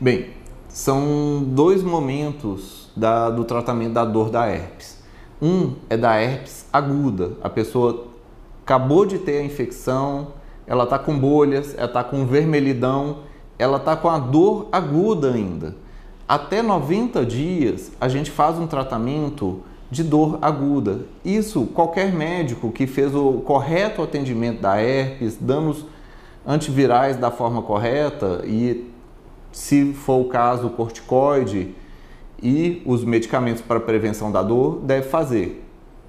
Bem, são dois momentos da, do tratamento da dor da herpes. Um é da herpes aguda. A pessoa acabou de ter a infecção, ela está com bolhas, ela está com vermelhidão, ela está com a dor aguda ainda. Até 90 dias a gente faz um tratamento de dor aguda. Isso qualquer médico que fez o correto atendimento da herpes, dando antivirais da forma correta e se for o caso corticoide e os medicamentos para prevenção da dor, deve fazer.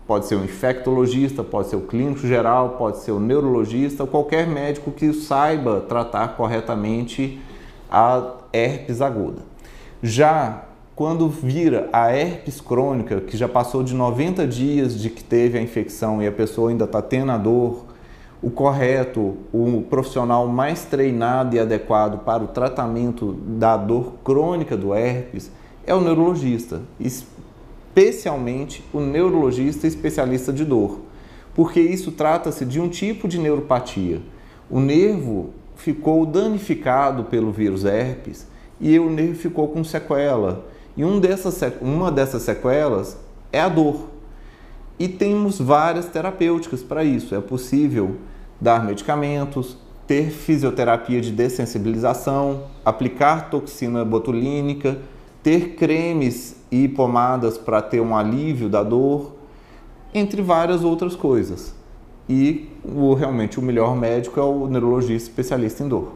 Pode ser um infectologista, pode ser o clínico geral, pode ser o neurologista, qualquer médico que saiba tratar corretamente a herpes aguda. Já quando vira a herpes crônica, que já passou de 90 dias de que teve a infecção e a pessoa ainda está tendo a dor, o correto, o profissional mais treinado e adequado para o tratamento da dor crônica do herpes é o neurologista especialmente o neurologista especialista de dor, porque isso trata-se de um tipo de neuropatia. O nervo ficou danificado pelo vírus herpes e o nervo ficou com sequela. E um dessas, uma dessas sequelas é a dor. E temos várias terapêuticas para isso. É possível dar medicamentos, ter fisioterapia de dessensibilização, aplicar toxina botulínica, ter cremes e pomadas para ter um alívio da dor, entre várias outras coisas. E o, realmente o melhor médico é o neurologista especialista em dor.